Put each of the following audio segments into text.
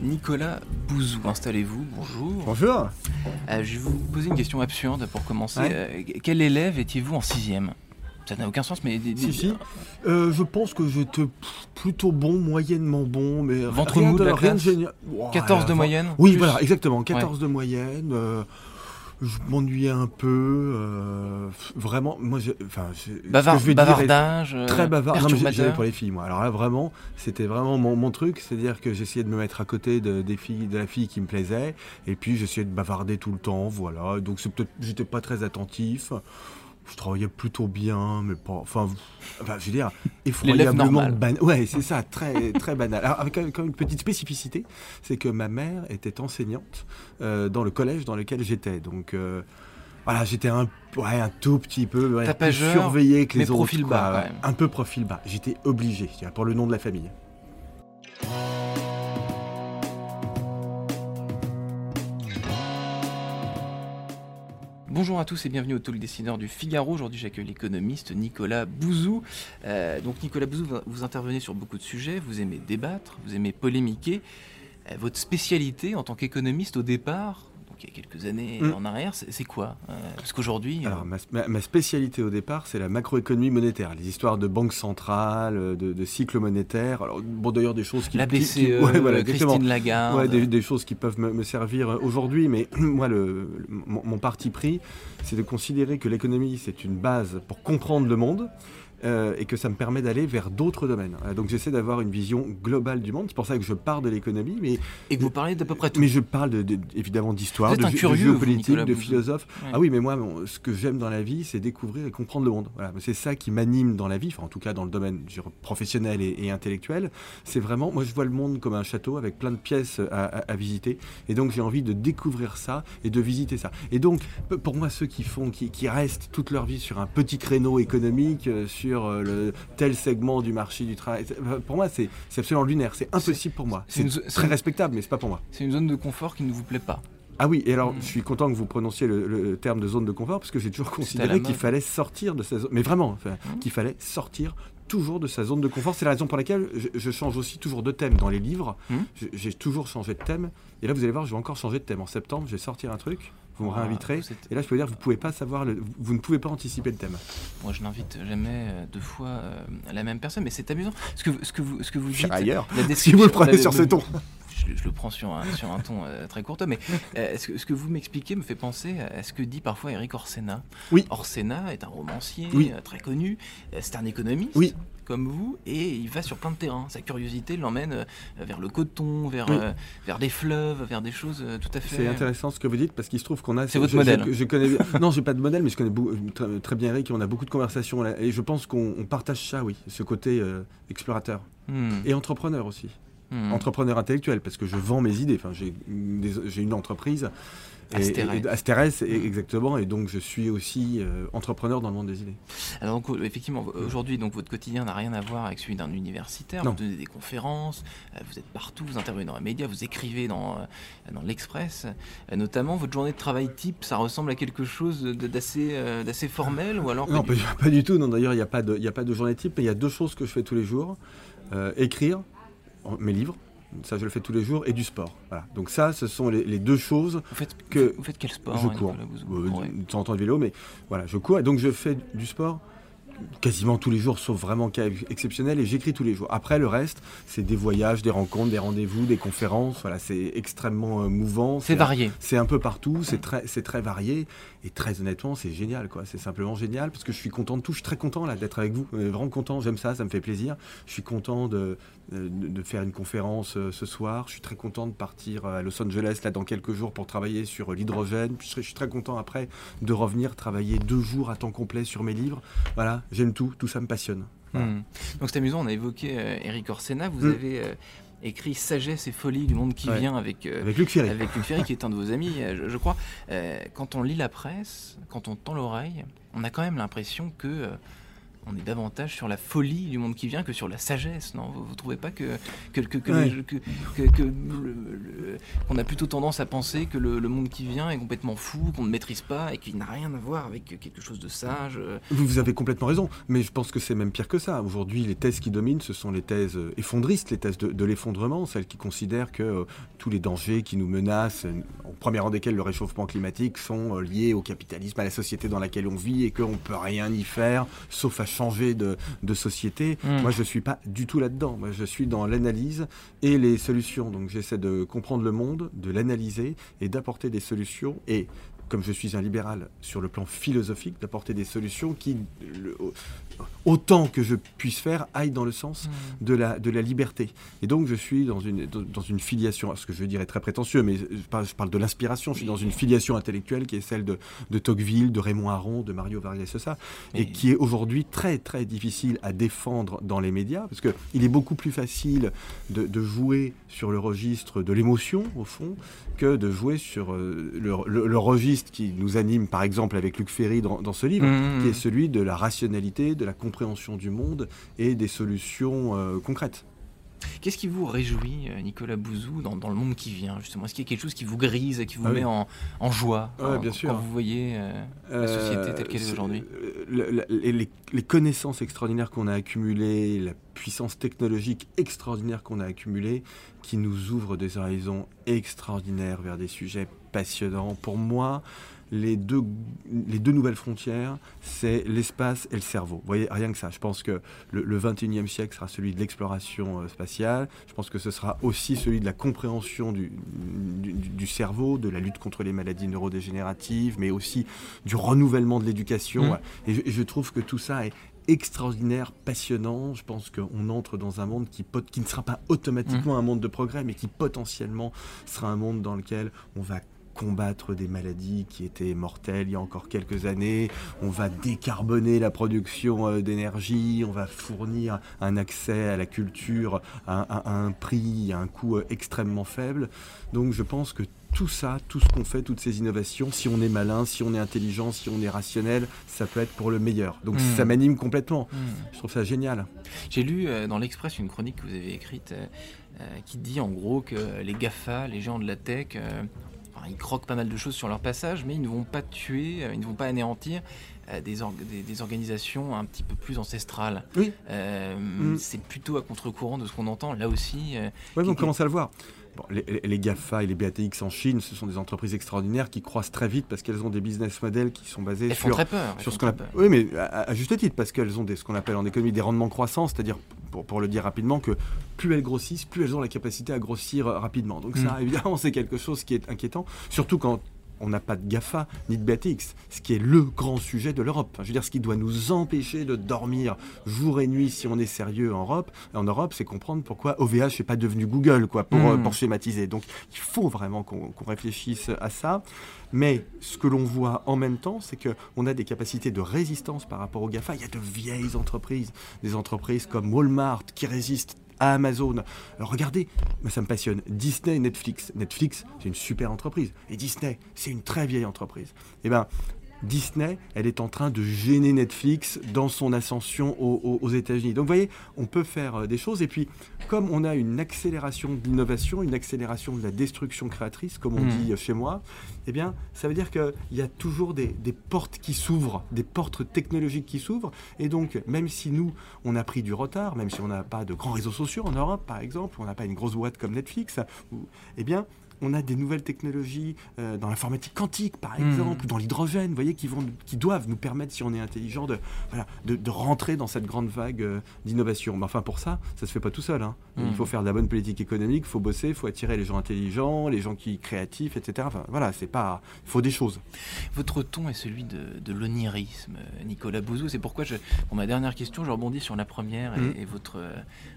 Nicolas Bouzou, installez-vous, bonjour. Bonjour. Euh, je vais vous poser une question absurde pour commencer. Ouais. Euh, quel élève étiez-vous en sixième? Ça n'a aucun sens, mais... Si, si. Euh, je pense que j'étais plutôt bon, moyennement bon, mais Ventre rien mou de la rien classe génial. Ouah, 14 de moyenne Oui, plus voilà, exactement, 14 de moyenne. Je m'ennuyais un peu, euh, vraiment, moi, enfin, Bavard- je vais dire bavardage euh, Très bavard. Non, mais j'avais pour les filles, moi. Alors là, vraiment, c'était vraiment mon, mon truc. C'est-à-dire que j'essayais de me mettre à côté de, des filles, de la fille qui me plaisait. Et puis, j'essayais de bavarder tout le temps. Voilà. Donc, c'est peut-être, j'étais pas très attentif. Je travaillais plutôt bien, mais pas. Enfin, enfin je veux dire, effroyablement banal. Ouais, c'est ça, très, très banal. Alors, avec quand même une petite spécificité, c'est que ma mère était enseignante euh, dans le collège dans lequel j'étais. Donc. euh, voilà, j'étais un, ouais, un tout petit peu ouais, plus Tapageur, surveillé que les mais autres. profil bas, ouais. Un peu profil bas. J'étais obligé, pour le nom de la famille. Bonjour à tous et bienvenue au Talk Décideur du Figaro. Aujourd'hui, j'accueille l'économiste Nicolas Bouzou. Euh, donc, Nicolas Bouzou, vous- intervenez sur beaucoup de sujets. Vous aimez débattre, vous aimez polémiquer. Euh, votre spécialité en tant qu'économiste au départ, il y a quelques années Mm. en arrière, c'est quoi Euh, Parce qu'aujourd'hui, euh, Alors, ma, spécialité au départ, c'est la macroéconomie monétaire, les histoires de banque centrale, de, de cycle monétaire. Alors, bon, d'ailleurs, des choses qui. la BCE, qui- ouais, voilà, exactement. Christine Lagarde. Ouais, des, des choses qui peuvent me, me servir euh, aujourd'hui, mais moi, le, le- mon, mon parti pris, c'est de considérer que l'économie, c'est une base pour comprendre le monde. Euh, et que ça me permet d'aller vers d'autres domaines. Euh, donc j'essaie d'avoir une vision globale du monde. C'est pour ça que je pars de l'économie, mais, Et que vous parlez d'à peu près tout. mais je parle de, de- évidemment d'histoire, de, de vous, géopolitique, de philosophe. Ouais. Ah oui, mais moi, ce que j'aime dans la vie, c'est découvrir et comprendre le monde. Voilà, c'est ça qui m'anime dans la vie, enfin, en tout cas dans le domaine professionnel et, et intellectuel. C'est vraiment, moi, je vois le monde comme un château avec plein de pièces à, à- à visiter, et donc j'ai envie de découvrir ça et de visiter ça. Et donc, pour moi, ceux qui font, qui, qui restent toute leur vie sur un petit créneau économique, euh, sur euh, le tel segment du marché du travail, pour moi, c'est absolument lunaire. C'est impossible pour moi. c'est très respectable, mais c'est pas pour moi. C'est une zone de confort qui ne vous plaît pas. Ah oui, et alors Mm. je suis content que vous prononciez le, le terme de zone de confort parce que j'ai toujours considéré qu'il fallait sortir de sa zone, mais vraiment, enfin, Mm. qu'il fallait sortir toujours de sa zone de confort. C'est la raison pour laquelle je, je change aussi toujours de thème dans les livres. Mm. J'ai toujours changé de thème. Et là, vous allez voir, je vais encore changer de thème. En septembre, je vais sortir un truc. Vous me Ah, réinviterez. vous êtes- Et là, je peux vous dire, vous pouvez pas savoir, le- vous ne pouvez pas anticiper le thème. Moi, je n'invite jamais euh, deux fois euh, la même personne, mais c'est amusant. Ce que, ce que vous, ce que vous dites, ailleurs. la Si description- vous le prenez la- sur le- ce ton. Je, je le prends sur un, sur un ton euh, très courtois, mais euh, ce, que, ce que vous m'expliquez me fait penser à ce que dit parfois Eric Orsena. Oui. Orsena est un romancier Oui. euh, très connu, c'est un économiste. Oui. Comme vous, et il va sur plein de terrains. Sa curiosité l'emmène vers le coton, vers, Oui. vers des fleuves, vers des choses tout à fait. C'est intéressant ce que vous dites parce qu'il se trouve qu'on a. C'est votre je- modèle. Je, je connais. non, j'ai pas de modèle, mais je connais très, très bien Eric et on a beaucoup de conversations là, et je pense qu'on on partage ça, oui, ce côté explorateur Hmm, et entrepreneur aussi. Hmm. Entrepreneur intellectuel parce que je vends mes idées. Enfin, j'ai une, entreprise. Et, Astérès. et- Astérès, et- Mm. exactement, et donc je suis aussi euh, entrepreneur dans le monde des idées. Alors donc, euh, effectivement, aujourd'hui, donc votre quotidien n'a rien à voir avec celui d'un universitaire. Non. Vous donnez des conférences, euh, vous êtes partout, vous intervenez dans les médias, vous écrivez dans, dans l'Express. Notamment, votre journée de travail type, ça ressemble à quelque chose d'assez d'assez formel ou alors pas Non, du pas, du tout. Non, d'ailleurs, il n'y a, pas de- y a pas de journée type, mais il y a deux choses que je fais tous les jours. Euh, écrire mes livres, ça je le fais tous les jours, et du sport. Voilà. Donc ça, ce sont les, les deux choses. Vous faites, que vous faites quel sport je hein, cours. Nicolas Bouzou? Euh, Ouais. De de vélo, mais voilà, je cours. Et donc je fais du sport quasiment tous les jours, sauf vraiment cas exceptionnel, et j'écris tous les jours. Après, le reste, c'est des voyages, des rencontres, des rendez-vous, des conférences. Voilà, c'est extrêmement euh, mouvant. C'est varié. C'est un peu partout, c'est très, c'est très varié et très honnêtement, c'est génial quoi. C'est simplement génial parce que je suis content de tout. Je suis très content là d'être avec vous, Euh, vraiment content. J'aime ça, ça me fait plaisir. Je suis content de, de, de faire une conférence euh, ce soir. Je suis très content de partir euh, à Los Angeles là dans quelques jours pour travailler sur euh, l'hydrogène. Je, je suis très content après de revenir travailler deux jours à temps complet sur mes livres. Voilà, j'aime tout, tout ça me passionne. Hmm. Donc c'est amusant, on a évoqué Eric Orsena, vous Hmm. avez écrit Sagesse et folie du monde qui Ouais. vient avec, Avec Luc Ferry. avec Luc Ferry, qui est un de vos amis, euh, je, je crois. Euh, quand on lit la presse, quand on tend l'oreille, on a quand même l'impression que euh, on est davantage sur la folie du monde qui vient que sur la sagesse, non? Vous, vous trouvez pas que Ouais. qu'on a plutôt tendance à penser que le, le monde qui vient est complètement fou, qu'on ne maîtrise pas et qu'il n'a rien à voir avec quelque chose de sage euh, Vous, vous avez complètement raison, mais je pense que c'est même pire que ça. Aujourd'hui, les thèses qui dominent, ce sont les thèses euh, effondristes, les thèses de, de l'effondrement, celles qui considèrent que euh, tous les dangers qui nous menacent, au premier rang desquels le réchauffement climatique, sont euh, liés au capitalisme, à la société dans laquelle on vit et qu'on ne peut rien y faire, sauf à changer de, de société. Mm. Moi, je ne suis pas du tout là-dedans. Moi, je suis dans l'analyse et les solutions. Donc, j'essaie de comprendre le monde, de l'analyser et d'apporter des solutions. Et comme je suis un libéral sur le plan philosophique, d'apporter des solutions qui, le- autant que je puisse faire, aillent dans le sens de la, de la liberté. Et donc, je suis dans une, dans une filiation, ce que je veux dire est très prétentieux, mais je parle, je parle de l'inspiration. Je suis dans une filiation intellectuelle qui est celle de, de Tocqueville, de Raymond Aron, de Mario Vargas Llosa, et Et- qui est aujourd'hui très, très difficile à défendre dans les médias, parce qu'il est beaucoup plus facile de, de jouer sur le registre de l'émotion, au fond, que de jouer sur euh, le, le- le registre qui nous anime, par exemple, avec Luc Ferry dans, dans ce livre, Mmh. qui est celui de la rationalité, de la compréhension du monde et des solutions euh, concrètes. Qu'est-ce qui vous réjouit, euh, Nicolas Bouzou, dans, dans le monde qui vient, justement? Est-ce qu'il y a quelque chose qui vous grise qui vous Ah oui. met en, en joie Ouais, quand, bien quand sûr. vous voyez euh, la société telle qu'elle est aujourd'hui? euh, le- le- les, les- les connaissances extraordinaires qu'on a accumulées, la puissance technologique extraordinaire qu'on a accumulée, qui nous ouvre des horizons extraordinaires vers des sujets passionnants. Pour moi, les deux, les deux nouvelles frontières, c'est l'espace et le cerveau. Vous voyez, rien que ça. Je pense que le, le 21e siècle sera celui de l'exploration euh, spatiale. Je pense que ce sera aussi celui de la compréhension du, du, du cerveau, de la lutte contre les maladies neurodégénératives, mais aussi du renouvellement de l'éducation. Mmh. Et, je, trouve que tout ça est extraordinaire, passionnant. Je pense qu'on entre dans un monde qui, pot- qui ne sera pas automatiquement un monde de progrès, mais qui potentiellement sera un monde dans lequel on va combattre des maladies qui étaient mortelles il y a encore quelques années, on va décarboner la production euh, d'énergie, on va fournir un accès à la culture à, à- à un prix, à un coût euh, extrêmement faible. Donc je pense que tout ça, tout ce qu'on fait, toutes ces innovations, si on est malin, si on est intelligent, si on est rationnel, ça peut être pour le meilleur. Donc Mm. ça m'anime complètement. Hmm. Je trouve ça génial. J'ai lu euh, dans l'Express une chronique que vous avez écrite euh, qui dit en gros que les GAFA, les géants de la tech, euh, ils croquent pas mal de choses sur leur passage, mais ils ne vont pas tuer, euh, ils ne vont pas anéantir euh, des, des- des organisations un petit peu plus ancestrales. Oui. Euh, Mm. C'est plutôt à contre-courant de ce qu'on entend. Là aussi, euh, mais on commence à le voir. Bon, les, GAFA et les BATX en Chine, ce sont des entreprises extraordinaires qui croissent très vite parce qu'elles ont des business models qui sont basés elles font sur, très peur. elles sur font ce qu'on appelle. peur. Oui, mais à, à juste titre, parce qu'elles ont des, ce qu'on appelle en économie des rendements croissants, c'est-à-dire, pour, pour le dire rapidement, que plus elles grossissent, plus elles ont la capacité à grossir euh, rapidement. Donc, ça, Mm. évidemment, c'est quelque chose qui est inquiétant, surtout quand on n'a pas de GAFA ni de BATX, ce qui est le grand sujet de l'Europe. Enfin, je veux dire, ce qui doit nous empêcher de dormir jour et nuit si on est sérieux en Europe, en Europe c'est comprendre pourquoi OVH n'est pas devenu Google, quoi, pour, euh, pour schématiser. Donc, il faut vraiment qu'on qu'on réfléchisse à ça. Mais ce que l'on voit en même temps, c'est qu'on a des capacités de résistance par rapport aux GAFA. Il y a de vieilles entreprises, des entreprises comme Walmart qui résistent Amazon. Alors regardez, ça me passionne. Disney et Netflix. Netflix, c'est une super entreprise. Et Disney, c'est une très vieille entreprise. Eh bien, Disney, elle est en train de gêner Netflix dans son ascension aux, États-Unis. Donc vous voyez, on peut faire euh, des choses. Et puis, comme on a une accélération de l'innovation, une accélération de la destruction créatrice, comme on Mm. dit euh, chez moi, eh bien, ça veut dire qu'il y a toujours des, des portes qui s'ouvrent, des portes technologiques qui s'ouvrent. Et donc, même si nous, on a pris du retard, même si on n'a pas de grands réseaux sociaux en Europe, par exemple, on n'a pas une grosse boîte comme Netflix, eh bien, on a des nouvelles technologies euh, dans l'informatique quantique, par Mm. exemple, ou dans l'hydrogène, vous voyez, qui, vont, qui doivent nous permettre, si on est intelligent, de, voilà, de, de rentrer dans cette grande vague euh, d'innovation. Mais enfin, pour ça, ça se fait pas tout seul. hein. Mm. Il faut faire de la bonne politique économique, il faut bosser, il faut attirer les gens intelligents, les gens qui créatifs, etc. Enfin, voilà, c'est pas, il faut des choses. Votre ton est celui de, de l'onirisme, Nicolas Bouzou. C'est pourquoi, je, pour ma dernière question, je rebondis sur la première et, et votre, euh,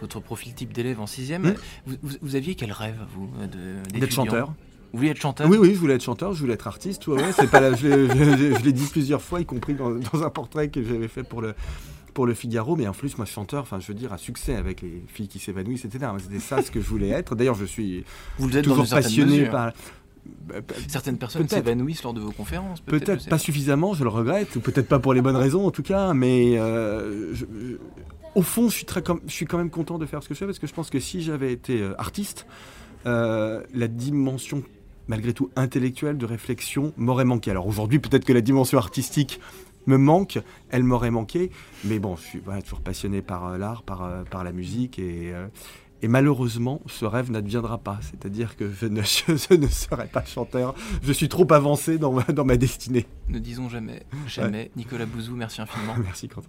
votre profil type d'élève en sixième. Vous, vous- vous aviez quel rêve, vous, D'être d'étudiant? Chanteur. Vous vouliez être chanteur Oui, oui, je voulais être chanteur, je voulais être artiste. Ouais, ouais, c'est pas la- je l'ai- je l'ai je l'ai dit plusieurs fois, y compris dans, dans un portrait que j'avais fait pour le, pour le Figaro, mais en plus, moi, chanteur, enfin, je veux dire, à succès avec les filles qui s'évanouissent, etc. C'était ça ce que je voulais être. D'ailleurs, je suis Vous êtes toujours passionné par. Certaines personnes Peut-être. s'évanouissent lors de vos conférences. Peut-être, pas suffisamment, je le regrette, ou peut-être pas pour les bonnes raisons en tout cas, mais euh, je- je- au fond, je suis, très, com- je suis quand même content de faire ce que je fais parce que je pense que si j'avais été euh, artiste, euh, la dimension malgré tout intellectuelle de réflexion m'aurait manqué. Alors aujourd'hui, peut-être que la dimension artistique me manque, elle m'aurait manqué, mais bon, je suis voilà, toujours passionné par euh, l'art, par, euh, par la musique et. et malheureusement, ce rêve n'adviendra pas. C'est-à-dire que je ne, je ne serai pas chanteur. Je suis trop avancé dans ma, dans ma destinée. Ne disons jamais, jamais. Nicolas Bouzou, merci infiniment. Merci Quentin.